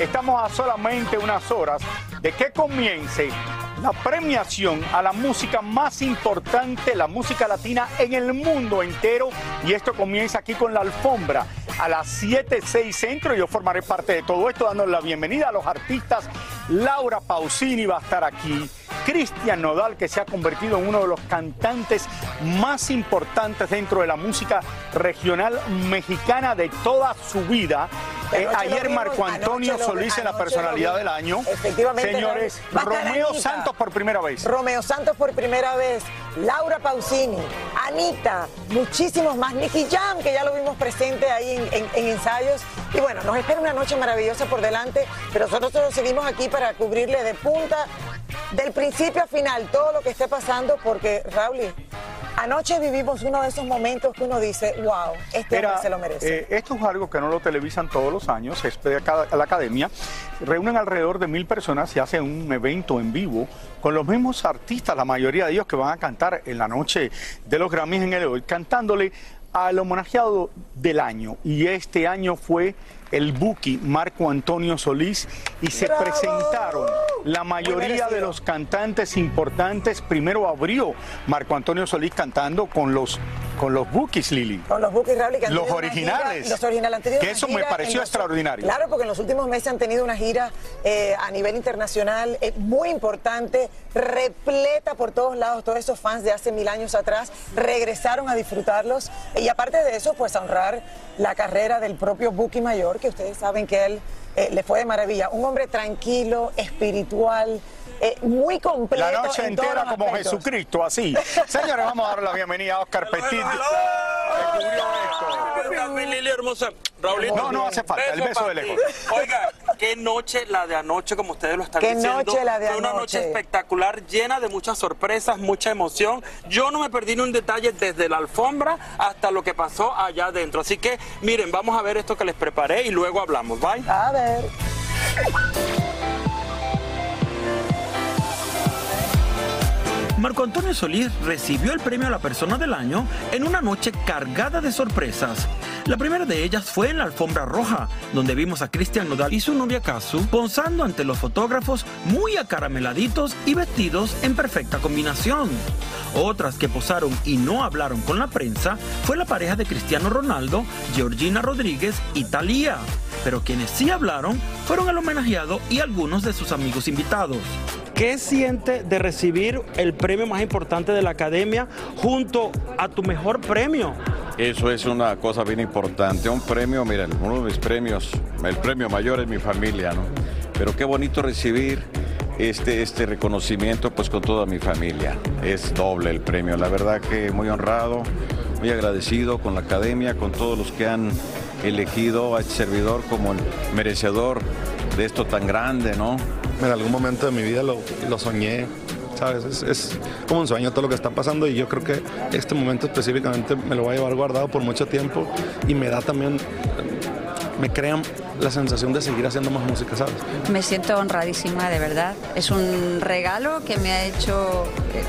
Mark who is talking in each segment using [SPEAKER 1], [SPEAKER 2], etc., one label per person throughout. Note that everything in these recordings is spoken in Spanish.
[SPEAKER 1] Estamos a solamente unas horas de que comience la premiación a la música más importante, la música latina en el mundo entero. Y esto comienza aquí con la alfombra a las 7, 6 centro. Yo formaré parte de todo esto, dándole la bienvenida a los artistas. Laura Pausini va a estar aquí. Cristian Nodal, que se ha convertido en uno de los cantantes más importantes dentro de la música regional mexicana de toda su vida. Eh, ayer Marco Antonio Solís en la personalidad del año.
[SPEAKER 2] Efectivamente.
[SPEAKER 1] Señores, Romeo
[SPEAKER 2] Anita.
[SPEAKER 1] Santos por primera vez.
[SPEAKER 2] Romeo Santos por primera vez, Laura Pausini, Anita, muchísimos más, Nicky Jam, que ya lo vimos presente ahí en, en- en ensayos. Y bueno, nos espera una noche maravillosa por delante, pero nosotros seguimos aquí para cubrirle de punta, del principio a final, todo lo que esté pasando, porque, Raúl, anoche vivimos uno de esos momentos que uno dice, wow, este
[SPEAKER 1] Era,
[SPEAKER 2] hombre se lo merece.
[SPEAKER 1] eh, esto es algo que no lo televisan todos los años, es de cada- la academia. Reúnen alrededor de mil personas y hacen un evento en vivo con los mismos artistas, la mayoría de ellos que van a cantar en la noche de los Grammys en el hoy, cantándole al homenajeado del año. Y este año fue el Buki Marco Antonio Solís y se
[SPEAKER 2] ¡Bravo!
[SPEAKER 1] presentaron la mayoría de los cantantes importantes. Primero abrió Marco Antonio Solís cantando con los, con los Bukis, Lili.
[SPEAKER 2] Con los Buques Raúl, que han
[SPEAKER 1] Los originales.
[SPEAKER 2] gira- los originales han tenido
[SPEAKER 1] Que eso me pareció
[SPEAKER 2] los-
[SPEAKER 1] extraordinario.
[SPEAKER 2] Claro, porque en los últimos meses han tenido una gira eh, a nivel internacional eh, muy importante, repleta por todos lados. Todos esos fans de hace mil años atrás regresaron a disfrutarlos. Y aparte de eso, pues a honrar la carrera del propio Buki Mayor, que ustedes saben que él eh, le fue de maravilla. Un hombre tranquilo, espiritual, eh, muy completo.
[SPEAKER 1] La noche
[SPEAKER 2] en
[SPEAKER 1] entera como
[SPEAKER 2] aspectos.
[SPEAKER 1] Jesucristo, así. Señores, vamos a dar la bienvenida a Oscar Petit.
[SPEAKER 3] Lili hermosa. Raulito.
[SPEAKER 1] No, no hace falta, el beso de lejos.
[SPEAKER 3] Oiga, qué noche la de anoche, como ustedes lo están
[SPEAKER 2] Qué
[SPEAKER 3] diciendo.
[SPEAKER 2] noche la de
[SPEAKER 3] Fue una
[SPEAKER 2] anoche.
[SPEAKER 3] noche espectacular, llena de muchas sorpresas, mucha emoción. Yo no me perdí ni un detalle desde la alfombra hasta lo que pasó allá adentro. Así que, miren, vamos a ver esto que les preparé y luego hablamos. Bye.
[SPEAKER 2] A ver.
[SPEAKER 3] Marco Antonio Solís recibió el premio a la persona del año en una noche cargada de sorpresas. La primera de ellas fue en la alfombra roja, donde vimos a Cristian Nodal y su novia Kazu posando ante los fotógrafos muy acarameladitos y vestidos en perfecta combinación. Otras que posaron y no hablaron con la prensa fue la pareja de Cristiano Ronaldo, Georgina Rodríguez y Thalía. Pero quienes sí hablaron fueron el homenajeado y algunos de sus amigos invitados. ¿Qué siente de recibir el premio más importante de la academia junto a tu mejor premio?
[SPEAKER 4] Eso es una cosa bien importante. Un premio, miren, uno de mis premios, el premio mayor es mi familia, ¿no? Pero qué bonito recibir este, este reconocimiento pues con toda mi familia. Es doble el premio. La verdad que muy honrado, muy agradecido con la academia, con todos los que han elegido a este servidor como merecedor de esto tan grande, ¿no?
[SPEAKER 5] En algún momento de mi vida lo, lo soñé, ¿sabes? Es, es, como un sueño todo lo que está pasando y yo creo que este momento específicamente me lo voy a llevar guardado por mucho tiempo y me da también, me crean la sensación de seguir haciendo más música, ¿sabes?
[SPEAKER 6] Me siento honradísima, de verdad. Es un regalo que me ha hecho eh,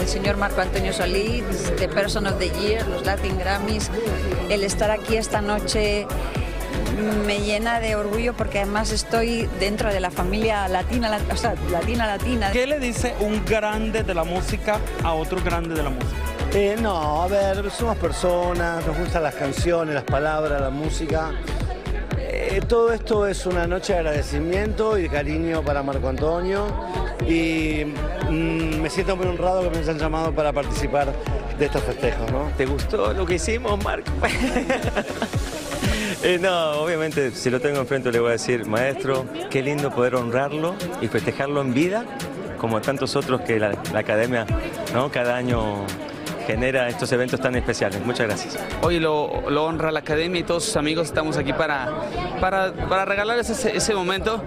[SPEAKER 6] el señor Marco Antonio Solís, de Person of the Year, los Latin Grammys. El estar aquí esta noche me llena de orgullo porque además estoy dentro de la familia latina, o sea, latina, latina.
[SPEAKER 3] ¿Qué le dice un grande de la música a otro grande de la música?
[SPEAKER 7] Eh, no, a ver, somos personas, nos gustan las canciones, las palabras, la música. Eh, todo esto es una noche de agradecimiento y de cariño para Marco Antonio y mm, me siento muy honrado que me hayan llamado para participar de estos festejos. ¿no?
[SPEAKER 8] ¿Te gustó lo que hicimos, Marco? Eh, no, obviamente, si lo tengo enfrente le voy a decir, maestro, qué lindo poder honrarlo y festejarlo en vida, como tantos otros que la, la academia ¿no? cada año genera estos eventos tan especiales. Muchas gracias.
[SPEAKER 9] Hoy lo, lo, honra la academia y todos sus amigos estamos aquí para, para, para regalarles ese, ese, momento.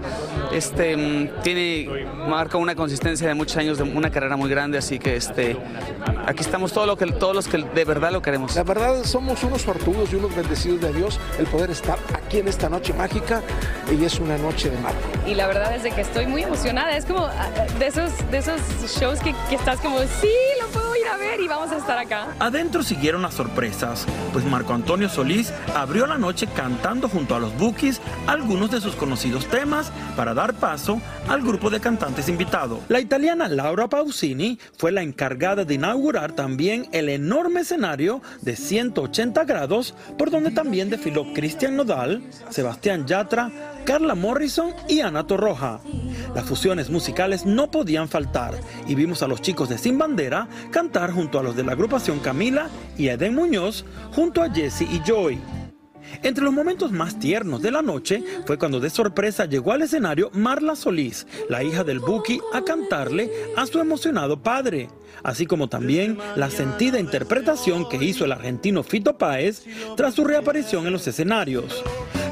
[SPEAKER 9] Este, tiene, marca una consistencia de muchos años, de una carrera muy grande, así que este, aquí estamos todos, lo que, todos los que de verdad lo queremos.
[SPEAKER 10] La verdad somos unos fortunos y unos bendecidos de Dios el poder estar aquí en esta noche mágica y es una noche de Marco.
[SPEAKER 11] Y la verdad es de que estoy muy emocionada, es como de esos, de esos shows que, que estás como, sí, lo puedo a ver y vamos a estar acá.
[SPEAKER 3] Adentro siguieron las sorpresas, pues Marco Antonio Solís abrió la noche cantando junto a los Bookies algunos de sus conocidos temas para dar paso al grupo de cantantes invitado. La italiana Laura Pausini fue la encargada de inaugurar también el enorme escenario de 180 grados por donde también desfiló Cristian Nodal, Sebastián Yatra, Carla Morrison y Ana Torroja. Las fusiones musicales no podían faltar y vimos a los chicos de Sin Bandera cantar junto a los de la agrupación Camila y Eden Muñoz junto a Jesse y Joy. Entre los momentos más tiernos de la noche fue cuando de sorpresa llegó al escenario Marla Solís, la hija del Buki, a cantarle a su emocionado padre, así como también la sentida interpretación que hizo el argentino Fito Páez tras su reaparición en los escenarios.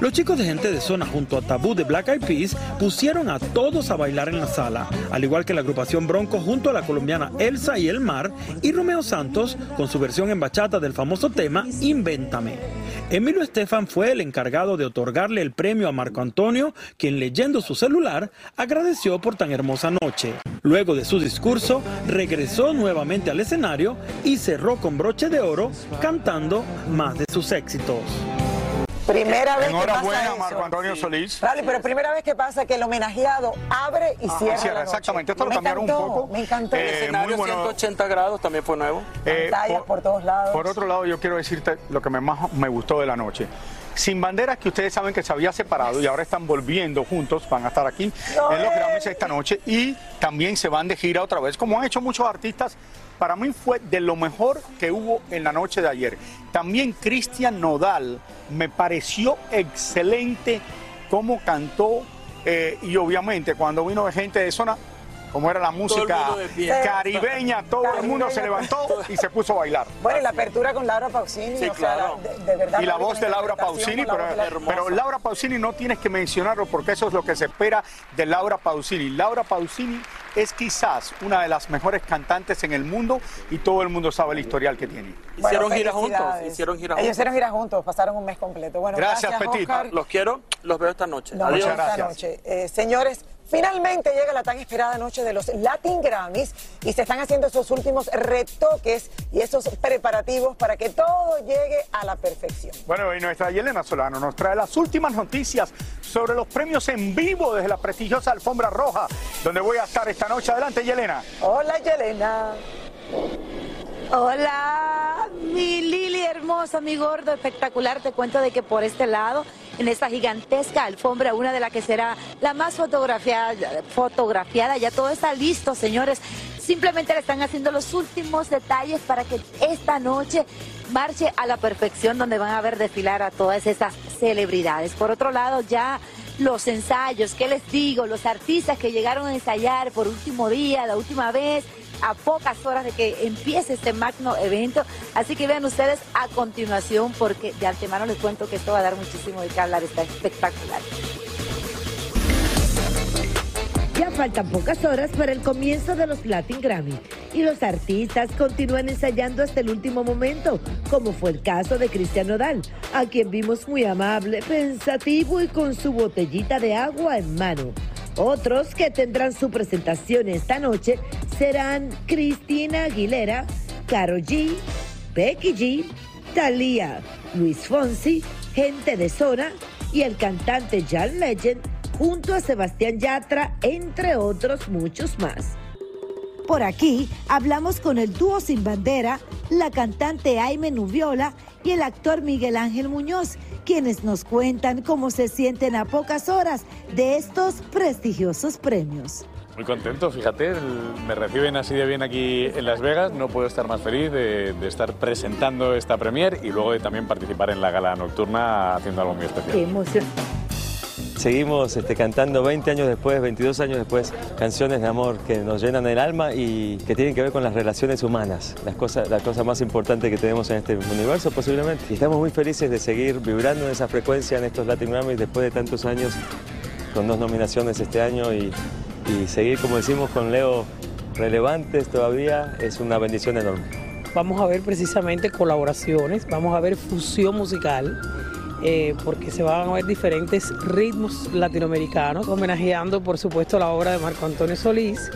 [SPEAKER 3] Los chicos de gente de zona junto a Tabú de Black Eyed Peas pusieron a todos a bailar en la sala, al igual que la agrupación Bronco junto a la colombiana Elsa y El Mar y Romeo Santos con su versión en bachata del famoso tema Invéntame. Emilio Estefan fue el encargado de otorgarle el premio a Marco Antonio, quien leyendo su celular agradeció por tan hermosa noche. Luego de su discurso, regresó nuevamente al escenario y cerró con broche de oro cantando más de sus éxitos.
[SPEAKER 2] Primera vez que pasa
[SPEAKER 1] Enhorabuena, Marco Antonio Solís.
[SPEAKER 2] Pero primera vez que pasa que el homenajeado abre y cierra,
[SPEAKER 1] cierra,
[SPEAKER 2] la noche.
[SPEAKER 1] exactamente. Esto lo cambiaron un poco.
[SPEAKER 2] Me encantó.
[SPEAKER 1] Eh,
[SPEAKER 2] el escenario
[SPEAKER 1] muy bueno.
[SPEAKER 9] 180 grados también fue nuevo.
[SPEAKER 1] Eh,
[SPEAKER 2] pantallas por, todos lados.
[SPEAKER 1] Por otro lado, yo quiero decirte lo que me más me gustó de la noche. Sin banderas que ustedes saben que se había separado y ahora están volviendo juntos, van a estar aquí en los Grammys esta noche y también se van de gira otra vez, como han hecho muchos artistas. Para mí fue de lo mejor que hubo en la noche de ayer. También Cristian Nodal me pareció excelente cómo cantó eh, y obviamente cuando vino gente de zona como era la música caribeña, todo el mundo se levantó y se puso a bailar.
[SPEAKER 2] Bueno, y la apertura con Laura Pausini.
[SPEAKER 1] Sí,
[SPEAKER 2] o sea,
[SPEAKER 1] claro.
[SPEAKER 2] de, de verdad.
[SPEAKER 1] Y la voz de Laura Pausini, pero,
[SPEAKER 2] la-
[SPEAKER 1] Laura Pausini no tienes que mencionarlo porque eso es lo que se espera de Laura Pausini. Laura Pausini es quizás una de las mejores cantantes en el mundo y todo el mundo sabe el historial que tiene.
[SPEAKER 2] Bueno,
[SPEAKER 9] Hicieron gira juntos, hicieron gira
[SPEAKER 2] Ellos
[SPEAKER 9] juntos.
[SPEAKER 2] hicieron gira juntos, pasaron un mes completo. Bueno,
[SPEAKER 1] Gracias,
[SPEAKER 2] gracias,
[SPEAKER 1] Petit.
[SPEAKER 2] Oscar.
[SPEAKER 9] Los quiero, los veo esta noche.
[SPEAKER 2] Nos
[SPEAKER 9] Adiós.
[SPEAKER 2] esta noche. Eh, señores, finalmente llega la tan esperada noche de los Latin Grammys y se están haciendo esos últimos retoques y esos preparativos para que todo llegue a la perfección.
[SPEAKER 1] Bueno, y nuestra Yelena Solano nos trae las últimas noticias sobre los premios en vivo desde la prestigiosa Alfombra Roja, donde voy a estar esta noche. Adelante, Yelena.
[SPEAKER 2] Hola, Yelena.
[SPEAKER 12] Hola, mi Lili hermosa, mi gordo espectacular. Te cuento de que por este lado, en esta gigantesca alfombra, una de las que será la más fotografiada, fotografiada, ya todo está listo, señores. Simplemente le están haciendo los últimos detalles para que esta noche marche a la perfección donde van a ver desfilar a todas esas celebridades. Por otro lado, ya los ensayos, ¿qué les digo? Los artistas que llegaron a ensayar por último día, la última vez, a pocas horas de que empiece este magno evento. Así que vean ustedes a continuación, porque de antemano les cuento que esto va a dar muchísimo de qué hablar, está espectacular.
[SPEAKER 13] Ya faltan pocas horas para el comienzo de los Latin Grammy y los artistas continúan ensayando hasta el último momento, como fue el caso de Cristian Nodal, a quien vimos muy amable, pensativo y con su botellita de agua en mano. Otros que tendrán su presentación esta noche serán Cristina Aguilera, Caro G, Becky G, Thalía, Luis Fonsi, Gente de Zona y el cantante John Legend junto a Sebastián Yatra, entre otros muchos más. Por aquí hablamos con el dúo Sin Bandera, la cantante Aime Nubiola y el actor Miguel Ángel Muñoz, quienes nos cuentan cómo se sienten a pocas horas de estos prestigiosos premios.
[SPEAKER 14] Muy contento, fíjate, me reciben así de bien aquí en Las Vegas, no puedo estar más feliz de, de estar presentando esta premier y luego de también participar en la gala nocturna haciendo algo muy especial.
[SPEAKER 13] Qué emoción.
[SPEAKER 8] Seguimos este, cantando 20 años después, 22 años después, canciones de amor que nos llenan el alma y que tienen que ver con las relaciones humanas, las cosas, la cosa más importante que tenemos en este universo posiblemente. Y estamos muy felices de seguir vibrando en esa frecuencia en estos Latin Grammys después de tantos años, con dos nominaciones este año y, y seguir, como decimos, con Leo relevantes todavía es una bendición enorme.
[SPEAKER 15] Vamos a ver precisamente colaboraciones, vamos a ver fusión musical eh, porque se van a ver diferentes ritmos latinoamericanos, homenajeando por supuesto la obra de Marco Antonio Solís.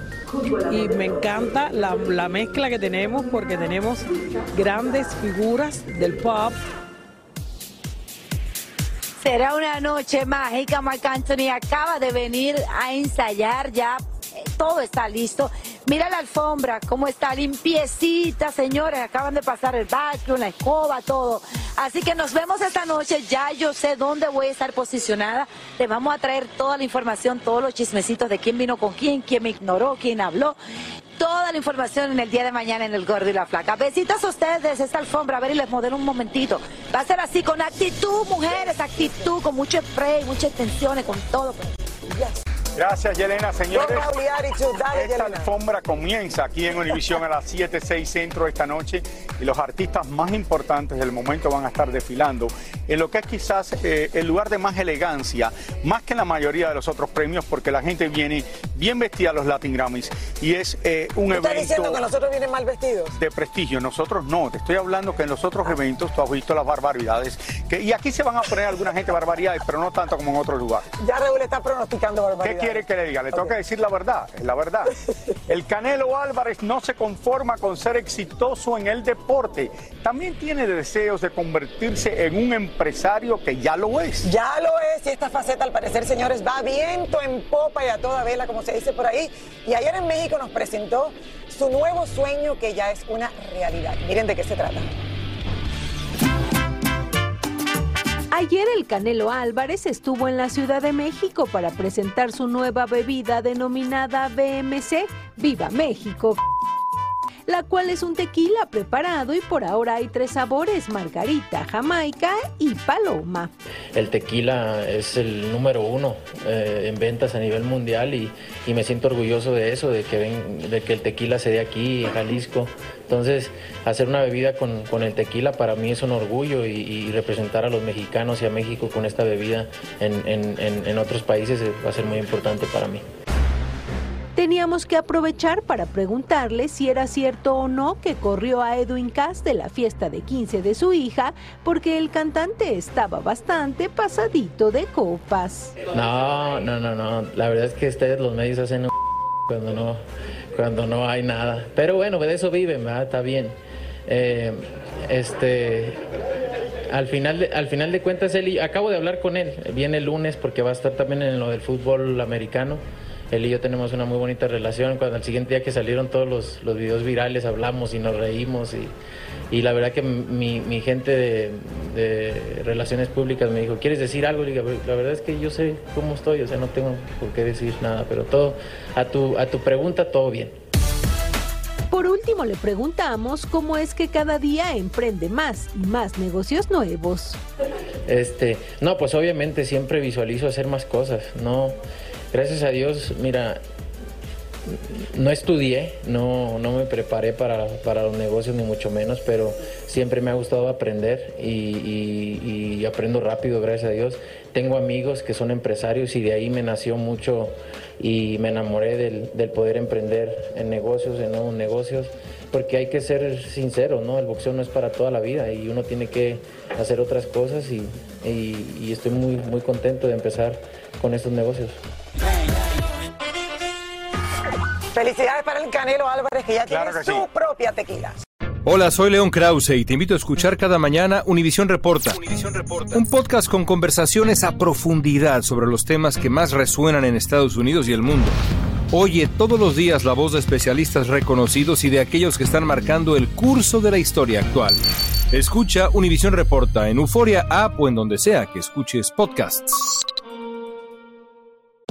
[SPEAKER 15] Y me encanta la, la mezcla que tenemos porque tenemos grandes figuras del pop,
[SPEAKER 12] Será una noche mágica. Marc Anthony acaba de venir a ensayar ya. eh, Todo está listo. Mira la alfombra, cómo está limpiecita, señores. Acaban de pasar el vacuum, la escoba, todo. Así que nos vemos esta noche. Ya yo sé dónde voy a estar posicionada. Le vamos a traer toda la información, todos los chismecitos de quién vino con quién, quién me ignoró, quién habló. Toda la información en el día de mañana en el Gordo y la Flaca. Besitos a ustedes desde esta alfombra. A ver, y les modelo un momentito. Va a ser así, con actitud, mujeres, actitud, con mucho spray, muchas tensiones, con todo. Yes.
[SPEAKER 1] Gracias, Yelena. Señores,
[SPEAKER 2] dale,
[SPEAKER 1] esta
[SPEAKER 2] Yelena.
[SPEAKER 1] alfombra comienza aquí en Univisión a las 7, 6 centro esta noche y los artistas más importantes del momento van a estar desfilando en lo que es quizás eh, el lugar de más elegancia, más que en la mayoría de los otros premios, porque la gente viene bien vestida a los Latin Grammys y es eh, un
[SPEAKER 2] ¿Tú estás diciendo que nosotros vienen mal vestidos?
[SPEAKER 1] de prestigio. Nosotros no, te estoy hablando que en los otros eventos tú has visto las barbaridades. Que, y aquí se van a poner alguna gente barbaridades, pero no tanto como en otros lugares.
[SPEAKER 2] Ya Raúl está pronosticando
[SPEAKER 1] ¿Qué
[SPEAKER 2] barbaridades.
[SPEAKER 1] Quiere que le diga? Le tengo que decir la verdad, es la verdad. El Canelo Álvarez no se conforma con ser exitoso en el deporte. También tiene deseos de convertirse en un empresario que ya lo es.
[SPEAKER 2] Ya lo es, y esta faceta al parecer, señores, va viento en popa y a toda vela, como se dice por ahí. Y ayer en México nos presentó su nuevo sueño que ya es una realidad. Miren de qué se trata.
[SPEAKER 16] Ayer el Canelo Álvarez estuvo en la Ciudad de México para presentar su nueva bebida denominada BMC, Viva México, la cual es un tequila preparado y por ahora hay tres sabores, margarita, jamaica y paloma.
[SPEAKER 17] El tequila es el número uno eh, en ventas a nivel mundial y, y me siento orgulloso de eso, de que, ven- de que el tequila se dé aquí en Jalisco. Entonces, hacer una bebida con, con el tequila para mí es un orgullo y, y representar a los mexicanos y a México con esta bebida en, en- en- otros países va a ser muy importante para mí.
[SPEAKER 16] Teníamos que aprovechar para preguntarle si era cierto o no que corrió a Edwin Cass de la fiesta de 15 de su hija porque el cantante estaba bastante pasadito de copas.
[SPEAKER 17] No, no, no, no. La verdad es que ustedes los medios hacen un cuando no, cuando no hay nada. Pero bueno, de eso viven, ¿verdad? Está bien. Eh, este, al final, de, al final de cuentas, él acabo de hablar con él. Viene el lunes porque va a estar también en lo del fútbol americano. Él y yo tenemos una muy bonita relación. Cuando el siguiente día que salieron todos los, los videos virales hablamos y nos reímos y, y la verdad que mi, mi gente de, de relaciones públicas me dijo, ¿quieres decir algo? Le digo, la verdad es que yo sé cómo estoy, o sea, no tengo por qué decir nada, pero todo, a tu, a tu pregunta, todo bien.
[SPEAKER 16] Por último, le preguntamos cómo es que cada día emprende más y más negocios nuevos.
[SPEAKER 17] Este, no, pues obviamente siempre visualizo hacer más cosas, no, gracias a Dios, mira, no estudié, no, no me preparé para, para los negocios ni mucho menos, pero siempre me ha gustado aprender y, aprendo rápido, gracias a Dios. Tengo amigos que son empresarios y de ahí me nació mucho y me enamoré del, del poder emprender en negocios, en nuevos negocios, porque hay que ser sincero, ¿no? El boxeo no es para toda la vida y uno tiene que hacer otras cosas y- y estoy muy, muy contento de empezar con estos negocios.
[SPEAKER 2] Felicidades para el Canelo Álvarez, que ya
[SPEAKER 18] Claro
[SPEAKER 2] tiene
[SPEAKER 18] que
[SPEAKER 2] su propia tequila.
[SPEAKER 18] Hola, soy León Krause y te invito a escuchar cada mañana Univisión Reporta. Un podcast con conversaciones a profundidad sobre los temas que más resuenan en Estados Unidos y el mundo. Oye todos los días la voz de especialistas reconocidos y de aquellos que están marcando el curso de la historia actual. Escucha Univisión Reporta en Euforia App o en donde sea que escuches podcasts.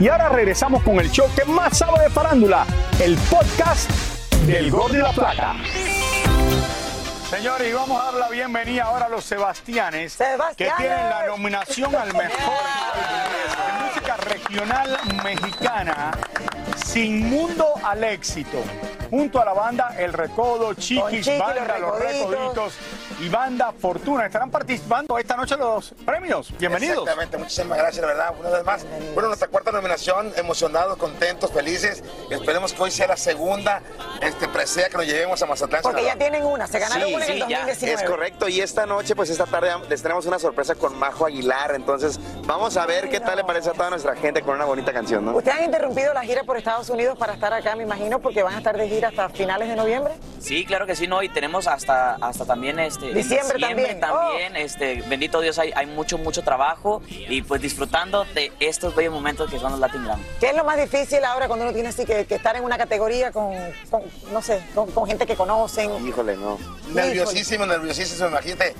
[SPEAKER 1] Y ahora regresamos con el show que más sabe de farándula, el podcast del Gol de la Plata. Señores, y vamos a dar la bienvenida ahora a los Sebastianes, que tienen la nominación al mejor álbum de música regional mexicana, Sin Mundo al Éxito, junto a la banda El Recodo, Chiquis,
[SPEAKER 2] Chiqui,
[SPEAKER 1] Banda
[SPEAKER 2] Los
[SPEAKER 1] Los
[SPEAKER 2] Recoditos.
[SPEAKER 1] Recoditos y Banda Fortuna. Estarán participando esta noche en los premios. Bienvenidos.
[SPEAKER 19] Exactamente, muchísimas gracias, la verdad. Una vez más, bueno, nuestra cuarta nominación, emocionados, contentos, felices. Esperemos que hoy sea la segunda este, presea que nos llevemos a Mazatlán.
[SPEAKER 2] Porque ya tienen una, se ganaron
[SPEAKER 19] Sí,
[SPEAKER 2] una en el
[SPEAKER 19] sí, ya,
[SPEAKER 2] 2019.
[SPEAKER 19] Es correcto, y esta noche, pues esta tarde les tenemos una sorpresa con Majo Aguilar. Entonces, vamos a ver qué tal le parece a toda nuestra gente con una bonita canción, ¿no?
[SPEAKER 2] Ustedes han interrumpido la gira por Estados Unidos para estar acá, me imagino, porque van a estar de gira hasta finales de noviembre.
[SPEAKER 20] Sí, claro que sí, no, y tenemos hasta, hasta también este en
[SPEAKER 2] Diciembre también. Oh.
[SPEAKER 20] también, este, bendito Dios, hay, hay mucho, mucho trabajo y pues disfrutando de estos bellos momentos que son los Latin Grammy.
[SPEAKER 2] ¿Qué es lo más difícil ahora cuando uno tiene así que, que estar en una categoría con, con, no sé, con, con gente que conocen?
[SPEAKER 19] Híjole, no. Nerviosísimo, nerviosísimo, imagínate.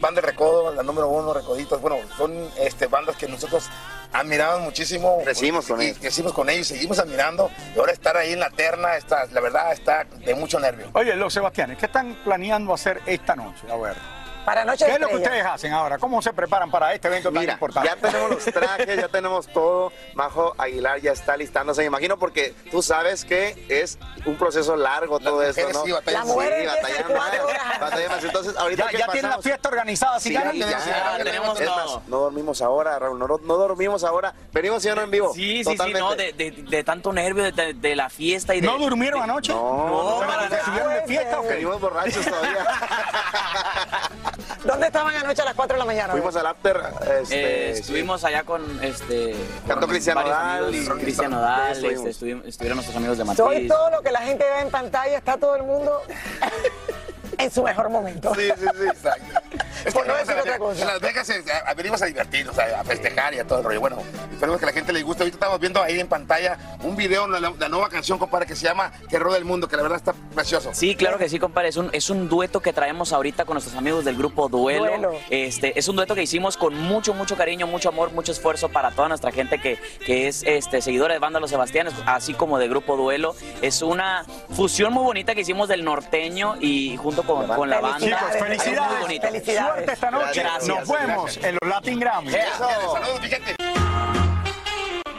[SPEAKER 19] Banda de Recodo, la número uno, Recoditos. Bueno, son este, bandas que nosotros admiramos muchísimo. Crecimos con ellos. Crecimos con ellos, seguimos admirando. Y ahora estar ahí en la terna, está, la verdad, está de mucho nervio.
[SPEAKER 1] Oye, los Sebastianes, ¿qué están planeando hacer esta noche? A ver.
[SPEAKER 2] Para Noche
[SPEAKER 1] ¿Qué es lo que ustedes hacen ahora? ¿Cómo se preparan para este evento tan
[SPEAKER 19] Mira,
[SPEAKER 1] importante?
[SPEAKER 19] ya tenemos los trajes, ya tenemos todo. Majo Aguilar ya está listándose, me imagino, porque tú sabes que es un proceso largo todo esto, ¿no? sí batallan Sí, mucho. batallan más, batallan más. Entonces, ahorita
[SPEAKER 1] Ya-
[SPEAKER 19] que
[SPEAKER 1] ya tienen la fiesta organizada, así
[SPEAKER 19] Sí,
[SPEAKER 1] ganan.
[SPEAKER 19] ya,
[SPEAKER 1] Ya
[SPEAKER 19] ya
[SPEAKER 20] tenemos
[SPEAKER 19] Es
[SPEAKER 20] todo.
[SPEAKER 19] más, no dormimos ahora, Raúl, no, no dormimos ahora. Venimos ya no en vivo.
[SPEAKER 20] Sí, sí, sí, no, de, de- de tanto nervio, de, de- la fiesta y de...
[SPEAKER 1] ¿No durmieron anoche?
[SPEAKER 19] No,
[SPEAKER 20] No, para nada.
[SPEAKER 1] ¿Estuvieron de fiesta o qué?
[SPEAKER 19] Venimos borrachos todavía.
[SPEAKER 2] ¿Dónde estaban anoche a las 4 de la mañana?
[SPEAKER 19] Fuimos al after. Este,
[SPEAKER 20] Eh, estuvimos allá con este
[SPEAKER 19] Cantó
[SPEAKER 20] con
[SPEAKER 19] Cristian
[SPEAKER 20] varios
[SPEAKER 19] Nodal
[SPEAKER 20] amigos,
[SPEAKER 19] y-
[SPEAKER 20] Cristian
[SPEAKER 19] Ya
[SPEAKER 20] Nodal,
[SPEAKER 19] estuvimos.
[SPEAKER 20] este, estuvieron nuestros amigos de
[SPEAKER 2] Soy
[SPEAKER 20] Matiz.
[SPEAKER 2] todo lo que la gente ve en pantalla, está todo el mundo en su mejor momento.
[SPEAKER 19] Sí, sí, sí, exacto. Es
[SPEAKER 2] Por
[SPEAKER 19] que
[SPEAKER 2] no
[SPEAKER 19] venimos
[SPEAKER 2] decir otra cosa.
[SPEAKER 19] En Las Vegas eh, a- venimos a divertirnos, a, a festejar y a todo el rollo. Bueno, esperemos que a la gente le guste. Ahorita estamos viendo ahí en pantalla un video, la, la- la nueva canción, compadre, que se llama Que Roda el Mundo, que la verdad está precioso.
[SPEAKER 20] Sí, claro que sí, compadre. Es un, es un dueto que traemos ahorita con nuestros amigos del grupo Duelo.
[SPEAKER 2] Duelo.
[SPEAKER 20] Este, es un dueto que hicimos con mucho, mucho cariño, mucho amor, mucho esfuerzo para toda nuestra gente que, que es este, seguidora de banda Los Sebastianes, así como de grupo Duelo. Es una fusión muy bonita que hicimos del norteño y junto con, con la banda.
[SPEAKER 1] Chicos,
[SPEAKER 20] Algo muy
[SPEAKER 1] felicidades. Suerte esta noche.
[SPEAKER 20] Gracias.
[SPEAKER 1] Nos vemos en los Latin Grammy.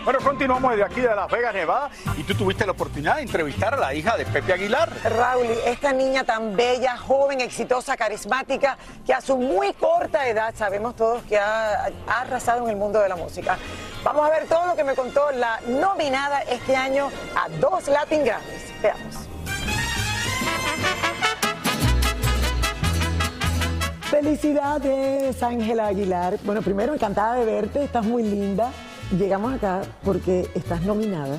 [SPEAKER 1] Bueno, continuamos desde aquí de Las Vegas, Nevada, y tú tuviste la oportunidad de entrevistar a la hija de Pepe Aguilar.
[SPEAKER 2] Raúl, esta niña tan bella, joven, exitosa, carismática, que a su muy corta edad sabemos todos que ha, ha arrasado en el mundo de la música. Vamos a ver todo lo que me contó la nominada este año a dos Latin Grammys. Veamos. Felicidades, Ángela Aguilar. Bueno, primero encantada de verte, estás muy linda. Llegamos acá porque estás nominada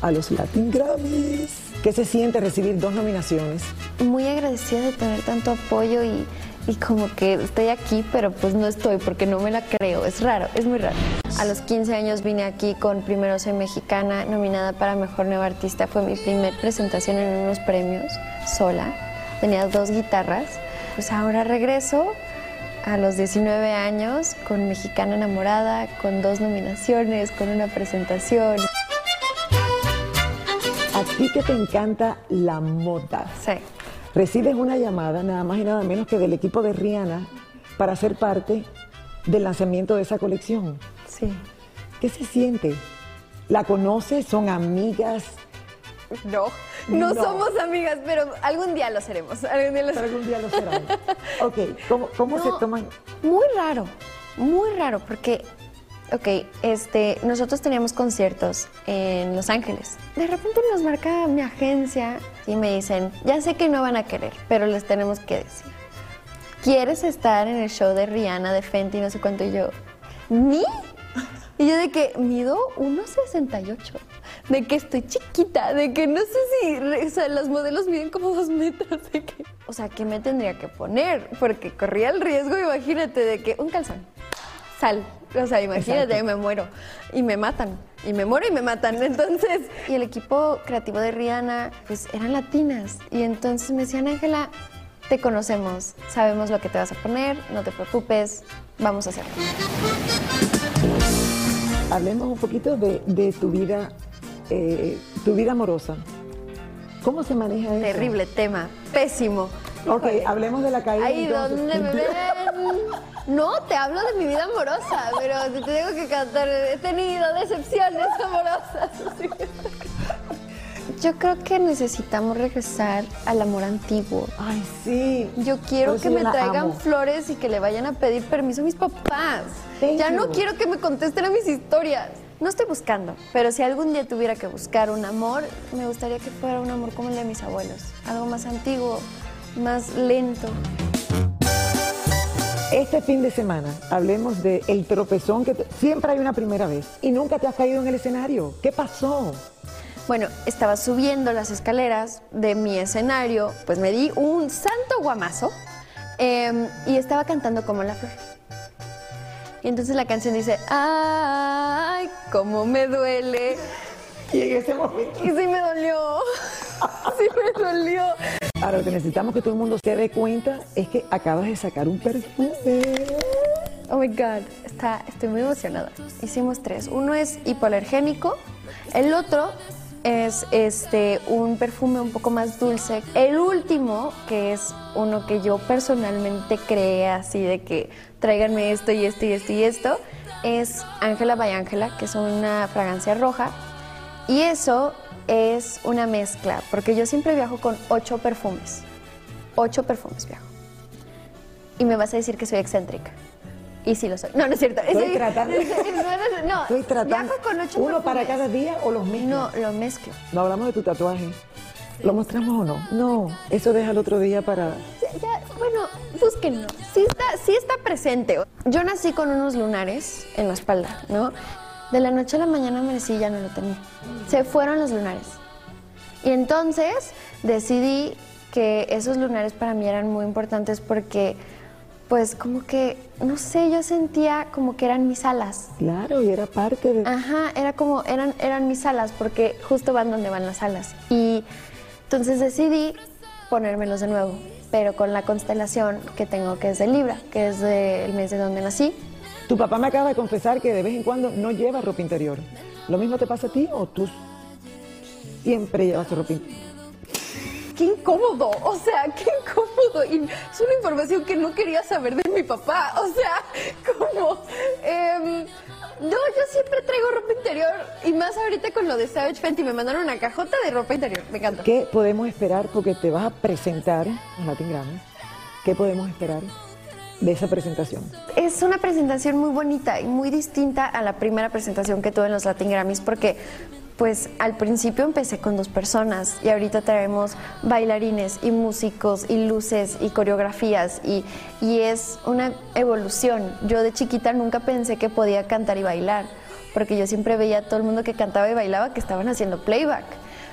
[SPEAKER 2] a los Latin Grammys. ¿Qué se siente recibir dos nominaciones?
[SPEAKER 21] Muy agradecida de tener tanto apoyo y, y como que estoy aquí, pero pues no estoy porque no me la creo. Es raro, es muy raro. A los 15 años vine aquí con Primero Soy Mexicana, nominada para Mejor Nueva Artista. Fue mi primer presentación en unos premios, sola. Tenía dos guitarras. Pues ahora regreso a los 19 años con Mexicana Enamorada, con dos nominaciones, con una presentación.
[SPEAKER 2] A ti que te encanta la moda.
[SPEAKER 21] Sí.
[SPEAKER 2] Recibes una llamada nada más y nada menos que del equipo de Rihanna para ser parte del lanzamiento de esa colección.
[SPEAKER 21] Sí.
[SPEAKER 2] ¿Qué se siente? ¿La conoces? ¿Son amigas?
[SPEAKER 21] No, no,
[SPEAKER 2] No.
[SPEAKER 21] somos amigas, pero algún día lo seremos. Algún día lo,
[SPEAKER 2] algún día lo serán. Ok, ¿cómo, cómo se toman?
[SPEAKER 21] Muy raro, muy raro, porque, ok, este, nosotros teníamos conciertos en Los Ángeles. De repente nos marca mi agencia y me dicen, ya sé que no van a querer, pero les tenemos que decir. ¿Quieres estar en el show de Rihanna, de Fenty, no sé cuánto? Y yo, ¿ni? Y yo de que mido 1,68. De que estoy chiquita, de que no sé si, o sea, los modelos miden como dos metros, de que, o sea, ¿qué me tendría que poner? Porque corría el riesgo, imagínate, de que un calzón, sal, o sea, imagínate,
[SPEAKER 2] Exacto.
[SPEAKER 21] me muero y me matan, y me muero y me matan, entonces, y el equipo creativo de Rihanna, pues eran latinas, y entonces me decían, Ángela, te conocemos, sabemos lo que te vas a poner, no te preocupes, vamos a hacerlo.
[SPEAKER 2] Hablemos un poquito de, de tu vida, eh, tu vida amorosa. ¿Cómo se maneja eso?
[SPEAKER 21] Terrible tema, pésimo.
[SPEAKER 2] Ok, hablemos de la caída.
[SPEAKER 21] Ahí
[SPEAKER 2] entonces.
[SPEAKER 21] donde me ven. No, te hablo de mi vida amorosa, pero te tengo que cantar. He tenido decepciones amorosas. Yo creo que necesitamos regresar al amor antiguo.
[SPEAKER 2] Ay, sí.
[SPEAKER 21] Yo quiero que
[SPEAKER 2] yo
[SPEAKER 21] me traigan
[SPEAKER 2] amo.
[SPEAKER 21] flores y que le vayan a pedir permiso a mis papás.
[SPEAKER 2] Thank
[SPEAKER 21] ya no quiero que me contesten a mis historias. No estoy buscando, pero si algún día tuviera que buscar un amor, me gustaría que fuera un amor como el de mis abuelos. Algo más antiguo, más lento.
[SPEAKER 2] Este fin de semana hablemos de el tropezón que te- siempre hay una primera vez y nunca te has caído en el escenario. ¿Qué pasó?
[SPEAKER 21] Bueno, estaba subiendo las escaleras de mi escenario, pues me di un santo guamazo eh, y estaba cantando como la flor. Y entonces la canción dice, ay, cómo me duele.
[SPEAKER 2] Y en ese momento.
[SPEAKER 21] Y sí me dolió, sí me dolió.
[SPEAKER 2] Ahora, lo que necesitamos que todo el mundo se dé cuenta es que acabas de sacar un perfume.
[SPEAKER 21] Oh my God, está, estoy muy emocionada. Hicimos tres. Uno es hipoalergénico, el otro es este, un perfume un poco más dulce. El último, que es uno que yo personalmente creé así de que tráiganme esto y esto y esto y esto, es Ángela by Ángela, que es una fragancia roja. Y eso es una mezcla, porque yo siempre viajo con ocho perfumes. Ocho perfumes viajo. Y me vas a decir que soy excéntrica. Y sí lo soy. No, no es cierto.
[SPEAKER 2] Estoy tratando.
[SPEAKER 21] No, no, no.
[SPEAKER 2] Estoy tratando.
[SPEAKER 21] Viajo con ocho
[SPEAKER 2] ¿Uno para cada día o los mezclas?
[SPEAKER 21] No, lo mezclo.
[SPEAKER 2] No hablamos de tu tatuaje. ¿Lo mostramos o no? No, eso deja el otro día para...
[SPEAKER 21] Ya, bueno, búsquenlo. Sí está, sí está presente. Yo nací con unos lunares en la espalda, ¿no? De la noche a la mañana amanecí y ya no lo tenía. Se fueron los lunares. Y entonces decidí que esos lunares para mí eran muy importantes porque, pues, como que, no sé, yo sentía como que eran mis alas.
[SPEAKER 2] Claro, y era parte de...
[SPEAKER 21] Ajá, era como, eran, eran mis alas, porque justo van donde van las alas. Y entonces decidí ponérmelos de nuevo, pero con la constelación que tengo, que es de Libra, que es del mes de donde nací.
[SPEAKER 2] Tu papá me acaba de confesar que de vez en cuando no lleva ropa interior. ¿Lo mismo te pasa a ti o tú siempre llevas ropa interior?
[SPEAKER 21] ¡Qué incómodo! O sea, qué incómodo. Y es una información que no quería saber de mi papá. O sea, como... em, no, yo siempre traigo ropa interior con lo de Savage Fenty. Me mandaron una cajota de ropa interior. Me encanta.
[SPEAKER 2] ¿Qué podemos esperar? Porque te vas a presentar en Latin Grammy. ¿Qué podemos esperar de esa presentación?
[SPEAKER 21] Es una presentación muy bonita y muy distinta a la primera presentación que tuve en los Latin Grammys porque pues al principio empecé con dos personas y ahorita traemos bailarines y músicos y luces y coreografías y, y es una evolución. Yo de chiquita nunca pensé que podía cantar y bailar porque yo siempre veía a todo el mundo que cantaba y bailaba que estaban haciendo playback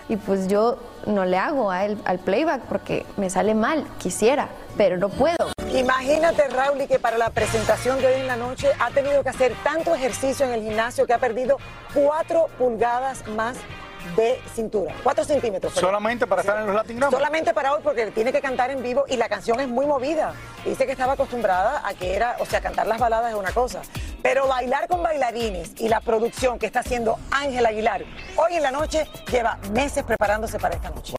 [SPEAKER 21] y pues yo no le hago a él, al playback porque me sale mal, quisiera, pero no puedo.
[SPEAKER 2] Imagínate, Raúl, que para la presentación de hoy en la noche ha tenido que hacer tanto ejercicio en el gimnasio que ha perdido cuatro pulgadas más de cintura, cuatro centímetros.
[SPEAKER 1] Solamente para estar en los Latin Grammy.
[SPEAKER 2] Solamente para hoy porque tiene que cantar en vivo y la canción es muy movida. Dice que estaba acostumbrada a que era, o sea, cantar las baladas es una cosa, pero bailar con bailarines y la producción que está haciendo Ángel Aguilar hoy en la noche lleva meses preparándose para esta noche.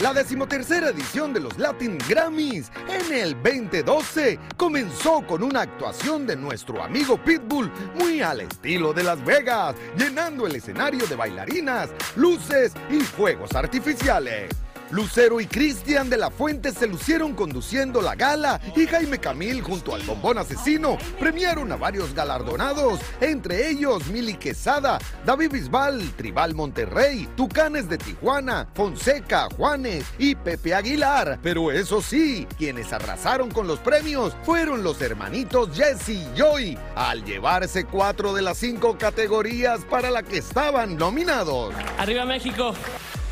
[SPEAKER 22] La decimotercera edición de los Latin Grammys en el 2012 comenzó con una actuación de nuestro amigo Pitbull muy al estilo de Las Vegas, llenando el escenario de bailarinas, luces y fuegos artificiales. Lucero y Cristian de la Fuente se lucieron conduciendo la gala y Jaime Camil junto al bombón asesino premiaron a varios galardonados, entre ellos Mili Quesada, David Bisbal, Tribal Monterrey, Tucanes de Tijuana, Fonseca, Juanes y Pepe Aguilar. Pero eso sí, quienes arrasaron con los premios fueron los hermanitos Jesse y Joy, al llevarse cuatro de las cinco categorías para la que estaban nominados.
[SPEAKER 23] Arriba México.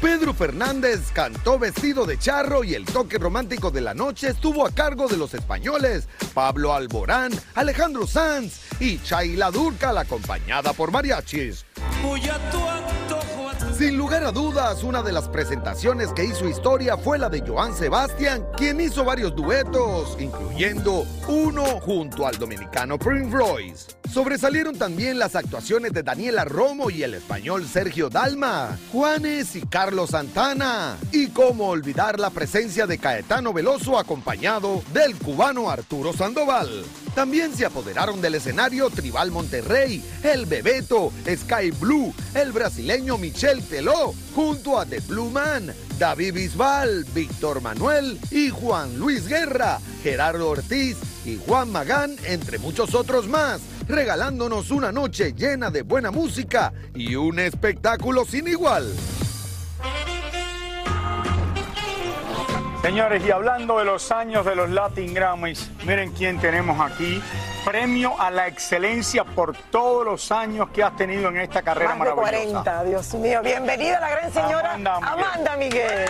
[SPEAKER 22] Pedro Fernández cantó vestido de charro y el toque romántico de la noche estuvo a cargo de los españoles Pablo Alborán, Alejandro Sanz y Chayla Durcal acompañada por mariachis. Sin lugar a dudas, una de las presentaciones que hizo historia fue la de Joan Sebastián, quien hizo varios duetos, incluyendo uno junto al dominicano Prince Royce. Sobresalieron también las actuaciones de Daniela Romo y el español Sergio Dalma, Juanes y Carlos Santana. Y cómo olvidar la presencia de Caetano Veloso acompañado del cubano Arturo Sandoval. También se apoderaron del escenario Tribal Monterrey, El Bebeto, Sky Blue, el brasileño Michel Junto a The Blue Man, David Bisbal, Víctor Manuel y Juan Luis Guerra, Gerardo Ortiz y Juan Magán, entre muchos otros más, regalándonos una noche llena de buena música y un espectáculo sin igual.
[SPEAKER 1] Señores, y hablando de los años de los Latin Grammys, miren quién tenemos aquí. Premio a la excelencia por todos los años que has tenido en esta carrera
[SPEAKER 2] Más de
[SPEAKER 1] maravillosa.
[SPEAKER 2] 40, Dios mío. Bienvenida la gran señora
[SPEAKER 1] Amanda Miguel.
[SPEAKER 2] Amanda Miguel.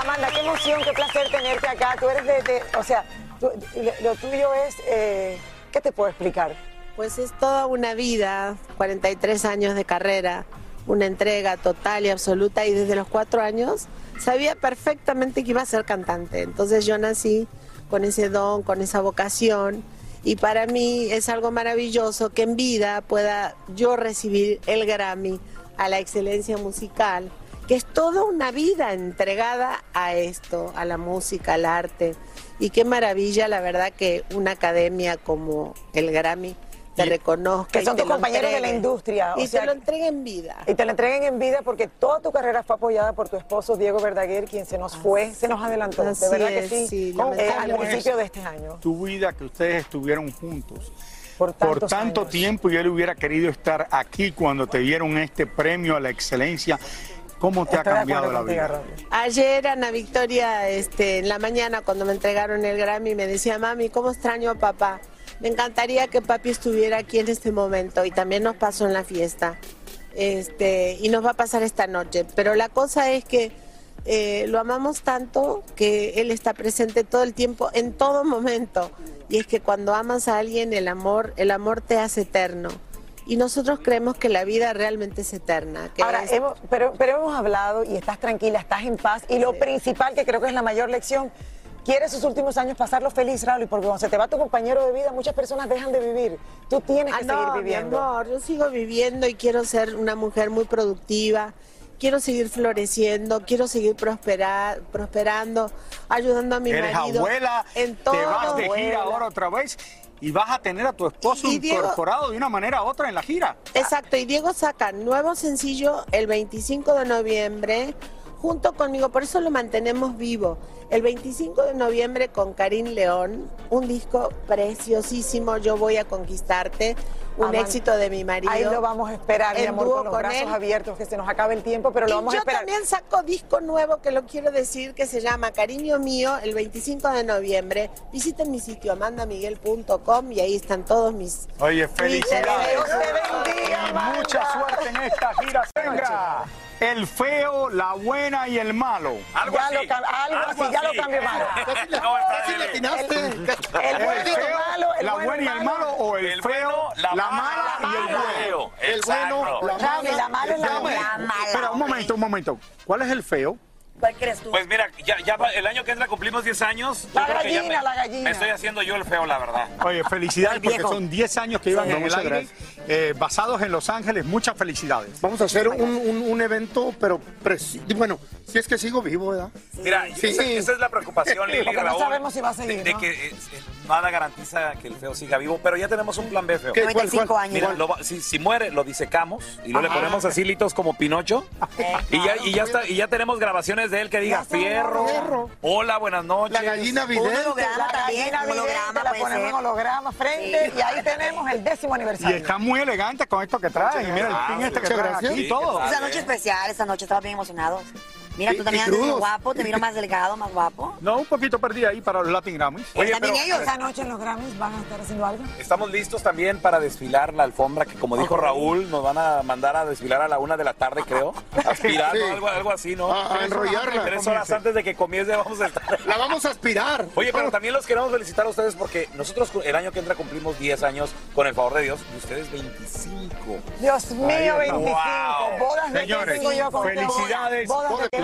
[SPEAKER 2] Amanda, qué emoción, qué placer tenerte acá. Tú eres de, de- o sea, tú- lo, lo tuyo es, eh, ¿qué te puedo explicar?
[SPEAKER 24] Pues es toda una vida, 43 años de carrera, una entrega total y absoluta y desde los cuatro años sabía perfectamente que iba a ser cantante. Entonces yo nací con ese don, con esa vocación y para mí es algo maravilloso que en vida pueda yo recibir el Grammy a la excelencia musical, que es toda una vida entregada a esto, a la música, al arte. Y qué maravilla, la verdad, que una academia como el Grammy te reconozca.
[SPEAKER 2] Que son tus
[SPEAKER 24] lo
[SPEAKER 2] compañeros de la industria. o
[SPEAKER 24] Y
[SPEAKER 2] sea,
[SPEAKER 24] te lo entreguen en vida.
[SPEAKER 2] Y te la entreguen en vida porque toda tu carrera fue apoyada por tu esposo Diego Verdaguer, quien se nos fue, se nos adelantó.
[SPEAKER 24] Así
[SPEAKER 2] de verdad que
[SPEAKER 24] es,
[SPEAKER 2] sí.
[SPEAKER 24] sí,
[SPEAKER 2] ¿Cómo- eh, al principio de este año.
[SPEAKER 1] Tu vida que ustedes estuvieron juntos.
[SPEAKER 2] Por,
[SPEAKER 1] Por tanto tiempo y él hubiera querido estar aquí cuando te dieron este premio a la excelencia. ¿Cómo te ha
[SPEAKER 24] Estoy de
[SPEAKER 1] cambiado la vida?
[SPEAKER 24] Ayer Ana Victoria, este, en la mañana cuando me entregaron el Grammy, me decía, mami, ¿cómo extraño a papá? Me encantaría que papi estuviera aquí en este momento y también nos pasó en la fiesta. Este, y nos va a pasar esta noche. Pero la cosa es que eh, lo amamos tanto que él está presente todo el tiempo, en todo momento. Y es que cuando amas a alguien, el amor, el amor te hace eterno. Y nosotros creemos que la vida realmente es eterna. que
[SPEAKER 2] Ahora,
[SPEAKER 24] es-
[SPEAKER 2] hemos- pero, pero hemos hablado y estás tranquila, estás en paz. Y lo principal, que creo que es la mayor lección, quieres sus últimos años pasarlos feliz, Raúl, porque cuando se te va tu compañero de vida, muchas personas dejan de vivir. Tú tienes que
[SPEAKER 24] Ah, no,
[SPEAKER 2] seguir
[SPEAKER 24] mi
[SPEAKER 2] viviendo.
[SPEAKER 24] amor, yo sigo viviendo y quiero ser una mujer muy productiva. quiero seguir floreciendo, quiero seguir prosperar, prosperando, ayudando a mi
[SPEAKER 1] Eres
[SPEAKER 24] marido.
[SPEAKER 1] abuela,
[SPEAKER 24] en todo.
[SPEAKER 1] te vas de gira ahora otra vez y vas a tener a tu esposo
[SPEAKER 24] Y Diego-
[SPEAKER 1] incorporado de una manera u otra en la gira.
[SPEAKER 24] Exacto, y Diego saca nuevo sencillo el 25 de noviembre junto conmigo, por eso lo mantenemos vivo. El 25 de noviembre con Karim León, un disco preciosísimo, Yo voy a conquistarte, un éxito de mi marido.
[SPEAKER 2] Ahí lo vamos a esperar, mi amor, con los
[SPEAKER 24] con
[SPEAKER 2] brazos
[SPEAKER 24] él.
[SPEAKER 2] abiertos, que se nos acabe el tiempo, pero lo
[SPEAKER 24] Y
[SPEAKER 2] vamos a
[SPEAKER 24] yo
[SPEAKER 2] esperar.
[SPEAKER 24] también saco disco nuevo que lo quiero decir que se llama Cariño Mío el 25 de noviembre. Visiten mi sitio amandamiguel.com y ahí están todos mis
[SPEAKER 1] Oye, felicidades.
[SPEAKER 24] Dios te bendiga,
[SPEAKER 1] y mucha suerte en esta gira. Venga, el feo, la buena y el malo.
[SPEAKER 2] Algo Ya así. lo algo así, ya lo cambió malo.
[SPEAKER 1] Casi
[SPEAKER 2] le atinaste.
[SPEAKER 1] El,
[SPEAKER 2] El bueno y el
[SPEAKER 1] feo,
[SPEAKER 2] malo, el
[SPEAKER 1] la
[SPEAKER 2] bueno y
[SPEAKER 1] buena y el
[SPEAKER 2] el
[SPEAKER 1] malo o el,
[SPEAKER 25] El
[SPEAKER 1] feo,
[SPEAKER 25] la
[SPEAKER 1] la,
[SPEAKER 25] mala
[SPEAKER 1] mala y el
[SPEAKER 25] el
[SPEAKER 1] bueno. El bueno, la mala.
[SPEAKER 2] La mala,
[SPEAKER 1] Espera, un momento, un momento. ¿Cuál es el feo?
[SPEAKER 12] ¿Cuál crees tú?
[SPEAKER 25] Pues mira, ya, ya va- el año que entra cumplimos 10 años.
[SPEAKER 2] La
[SPEAKER 25] Yo creo que ya
[SPEAKER 2] gallina,
[SPEAKER 25] me,
[SPEAKER 2] la gallina.
[SPEAKER 25] Me estoy haciendo yo el feo, la verdad.
[SPEAKER 1] Oye, felicidades
[SPEAKER 2] El
[SPEAKER 1] porque
[SPEAKER 2] viejo.
[SPEAKER 1] son 10 años que iban
[SPEAKER 2] Sí.
[SPEAKER 1] en el
[SPEAKER 2] Muchas
[SPEAKER 1] aire, eh, basados en Los Ángeles. Muchas felicidades.
[SPEAKER 23] Vamos a hacer un, un- un evento, pero preci- bueno, si es que sigo vivo, ¿verdad?
[SPEAKER 25] Mira,
[SPEAKER 23] Sí.
[SPEAKER 25] esa, esa es la preocupación, Lili
[SPEAKER 2] Porque no
[SPEAKER 25] Raúl,
[SPEAKER 2] sabemos si va a seguir,
[SPEAKER 25] de, de
[SPEAKER 2] ¿no?
[SPEAKER 25] que eh, eh, nada garantiza que el feo siga vivo, pero ya tenemos un plan B, feo.
[SPEAKER 23] ¿Qué? ¿Cuál,
[SPEAKER 12] 95
[SPEAKER 23] cuál?
[SPEAKER 12] años.
[SPEAKER 25] Mira,
[SPEAKER 23] ¿Cuál?
[SPEAKER 25] lo va- si, si muere, lo disecamos y luego le ponemos así litos como Pinocho. y, ya, y, ya está, y ya tenemos grabaciones de él que diga fierro,
[SPEAKER 23] fierro.
[SPEAKER 25] hola, buenas noches.
[SPEAKER 23] La gallina
[SPEAKER 12] Un
[SPEAKER 23] vidente.
[SPEAKER 12] holograma
[SPEAKER 2] La
[SPEAKER 12] también,
[SPEAKER 2] gallina
[SPEAKER 12] holograma
[SPEAKER 2] vidente, la ponemos en holograma frente y ahí tenemos el décimo
[SPEAKER 1] Y
[SPEAKER 2] aniversario.
[SPEAKER 1] está muy elegante con esto que traen. Y mira el pin este que
[SPEAKER 23] gracias.
[SPEAKER 1] aquí y
[SPEAKER 25] Sí,
[SPEAKER 1] todo.
[SPEAKER 25] ¿qué
[SPEAKER 12] Esa noche especial, esta noche estamos bien emocionados. Mira, tú también
[SPEAKER 23] crudos.
[SPEAKER 12] guapo, te miro más delgado, más guapo.
[SPEAKER 1] No, un poquito perdí ahí para los Latin Grammys.
[SPEAKER 25] Oye,
[SPEAKER 12] También
[SPEAKER 25] pero
[SPEAKER 12] ellos.
[SPEAKER 2] Esa noche en los Grammys van a estar haciendo algo.
[SPEAKER 25] estamos listos también para desfilar la alfombra que, como dijo Raúl, nos van a mandar a desfilar a la una de la tarde, creo. Aspirar,
[SPEAKER 23] Sí.
[SPEAKER 25] ¿no? algo, algo así, ¿no?
[SPEAKER 23] A- a enrollarla.
[SPEAKER 25] Tres horas antes de que comience vamos a estar.
[SPEAKER 23] La vamos a aspirar.
[SPEAKER 25] Oye, pero también los queremos felicitar a ustedes porque nosotros el año que entra cumplimos 10 años con el favor de Dios y ustedes 25.
[SPEAKER 2] Dios mío, 25.
[SPEAKER 25] Wow.
[SPEAKER 2] Bodas de
[SPEAKER 1] Señores,
[SPEAKER 2] yo con
[SPEAKER 1] felicidades.
[SPEAKER 2] Bodas de qué.